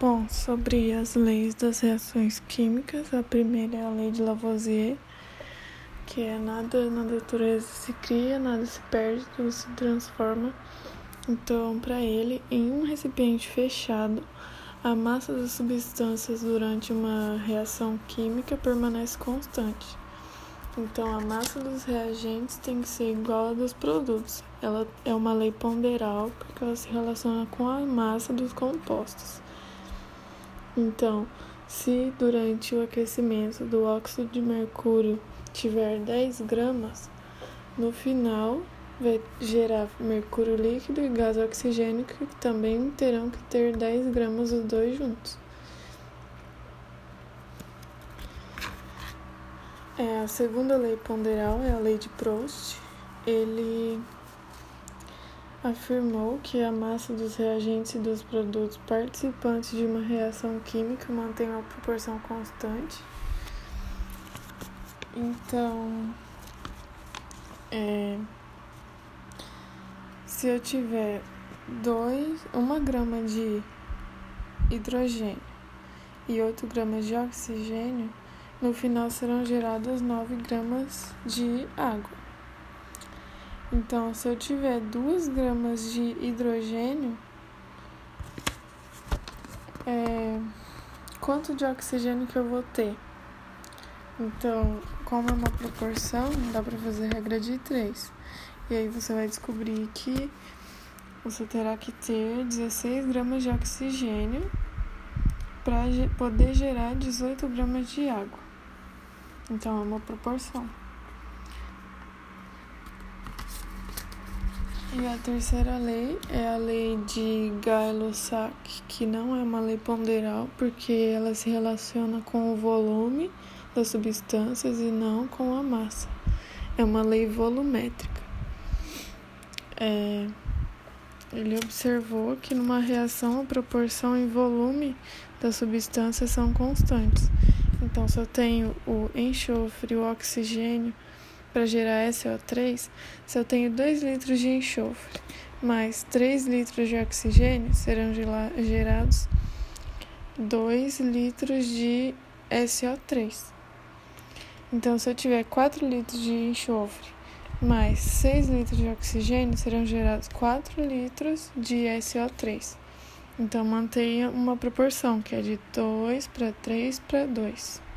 Bom, sobre as leis das reações químicas, a primeira é a lei de Lavoisier, que é nada na natureza se cria, nada se perde, tudo se transforma. Então, para ele, em um recipiente fechado, a massa das substâncias durante uma reação química permanece constante. Então, a massa dos reagentes tem que ser igual à dos produtos. Ela é uma lei ponderal porque ela se relaciona com a massa dos compostos. Então, se durante o aquecimento do óxido de mercúrio tiver 10 gramas, no final vai gerar mercúrio líquido e gás oxigênico que também terão que ter 10 gramas os dois juntos. É, a segunda lei ponderal é a lei de Proust. Ele afirmou que a massa dos reagentes e dos produtos participantes de uma reação química mantém uma proporção constante. Então, é, se eu tiver dois, uma grama de hidrogênio e 8 gramas de oxigênio, no final serão geradas 9 gramas de água. Então, se eu tiver 2 gramas de hidrogênio, é, quanto de oxigênio que eu vou ter? Então, como é uma proporção, dá para fazer regra de 3. E aí você vai descobrir que você terá que ter 16 gramas de oxigênio para poder gerar 18 gramas de água. Então, é uma proporção. E a terceira lei é a lei de Gay-Lussac, que não é uma lei ponderal, porque ela se relaciona com o volume das substâncias e não com a massa. É uma lei volumétrica. É, ele observou que numa reação a proporção e volume das substâncias são constantes. Então, se eu tenho o enxofre e o oxigênio para gerar SO3, se eu tenho 2 litros de enxofre mais 3 litros de oxigênio, serão gerados 2 litros de SO3. Então, se eu tiver 4 litros de enxofre mais 6 litros de oxigênio, serão gerados 4 litros de SO3. Então, mantenha uma proporção que é de 2 para 3 para 2.